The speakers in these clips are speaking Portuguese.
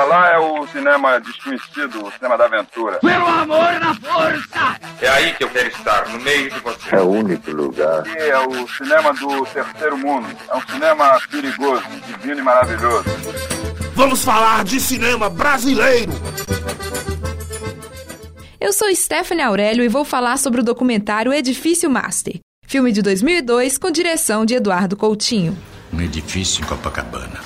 Pra lá é o cinema desconhecido, o cinema da aventura. Pelo amor na força! É aí que eu quero estar, no meio de você. É o único lugar. Aqui é o cinema do terceiro mundo. É um cinema perigoso, divino e maravilhoso. Vamos falar de cinema brasileiro! Eu sou Stephanie Aurélio e vou falar sobre o documentário Edifício Master, filme de 2002 com direção de Eduardo Coutinho. Um edifício em Copacabana,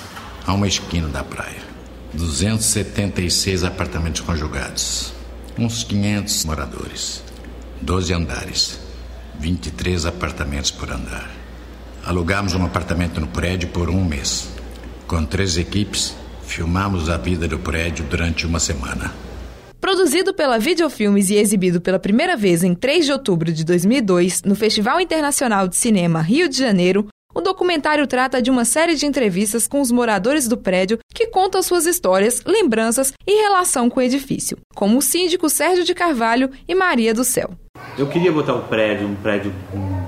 a uma esquina da praia. 276 apartamentos conjugados, uns 500 moradores, 12 andares, 23 apartamentos por andar. Alugamos um apartamento no prédio por um mês. Com três equipes, filmamos a vida do prédio durante uma semana. Produzido pela Videofilmes e exibido pela primeira vez em 3 de outubro de 2002 no Festival Internacional de Cinema Rio de Janeiro, o documentário trata de uma série de entrevistas com os moradores do prédio que contam suas histórias, lembranças e relação com o edifício, como o síndico Sérgio de Carvalho e Maria do Céu. Eu queria botar um prédio, um prédio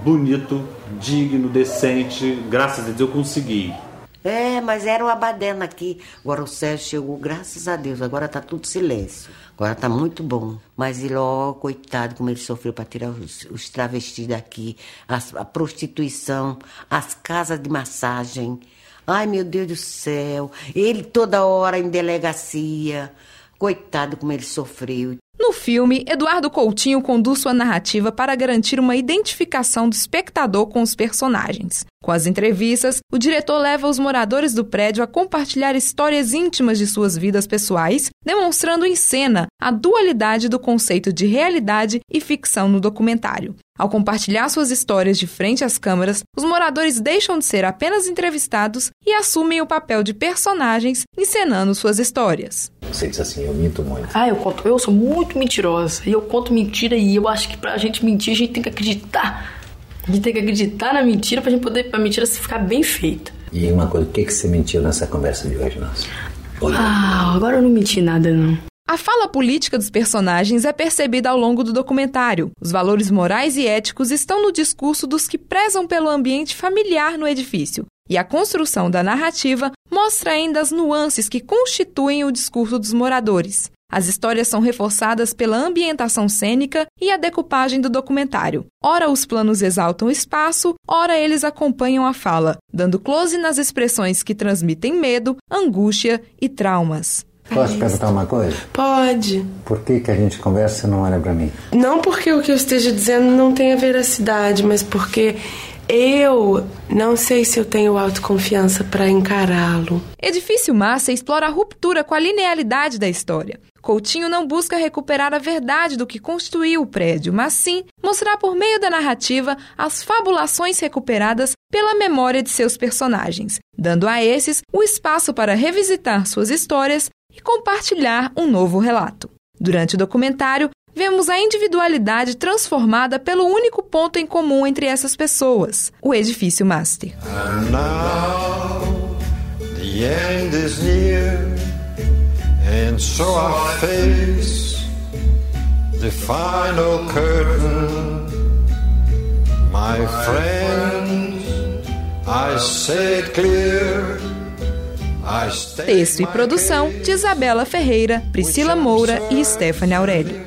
bonito, digno, decente. Graças a Deus eu consegui. É, mas era o Abadena aqui. Agora o Sérgio chegou, graças a Deus. Agora tá tudo silêncio. Agora tá muito bom. Mas ele, ó, coitado, como ele sofreu para tirar os, os, travestis daqui, as, a prostituição, as casas de massagem. Ai, meu Deus do céu. Ele toda hora em delegacia. Coitado como ele sofreu. Filme, Eduardo Coutinho conduz sua narrativa para garantir uma identificação do espectador com os personagens. Com as entrevistas, o diretor leva os moradores do prédio a compartilhar histórias íntimas de suas vidas pessoais, demonstrando em cena a dualidade do conceito de realidade e ficção no documentário. Ao compartilhar suas histórias de frente às câmeras, os moradores deixam de ser apenas entrevistados e assumem o papel de personagens encenando suas histórias. Você diz assim, eu minto muito. Ah, eu conto, eu sou muito mentirosa. E eu conto mentira e eu acho que pra gente mentir, a gente tem que acreditar. A gente tem que acreditar na mentira pra gente poder, pra mentira se ficar bem feita. E uma coisa, o que, que você mentiu nessa conversa de hoje, nossa? Ah, agora eu não menti nada, não. A fala política dos personagens é percebida ao longo do documentário. Os valores morais e éticos estão no discurso dos que prezam pelo ambiente familiar no edifício. E a construção da narrativa mostra ainda as nuances que constituem o discurso dos moradores. As histórias são reforçadas pela ambientação cênica e a decupagem do documentário. Ora os planos exaltam o espaço, ora eles acompanham a fala, dando close nas expressões que transmitem medo, angústia e traumas. Posso perguntar uma coisa? Pode. Por que, que a gente conversa e não olha para mim? Não porque o que eu esteja dizendo não tenha veracidade, mas porque eu não sei se eu tenho autoconfiança para encará-lo. Edifício Massa explora a ruptura com a linealidade da história. Coutinho não busca recuperar a verdade do que constituiu o prédio, mas sim mostrar por meio da narrativa as fabulações recuperadas pela memória de seus personagens, dando a esses o espaço para revisitar suas histórias e compartilhar um novo relato. Durante o documentário, vemos a individualidade transformada pelo único ponto em comum entre essas pessoas, o edifício master. And now, the end is near, and so I face the final curtain. My friends, I say it clear. Texto e produção de Isabela Ferreira, Priscila Moura e Stephanie Aurélio.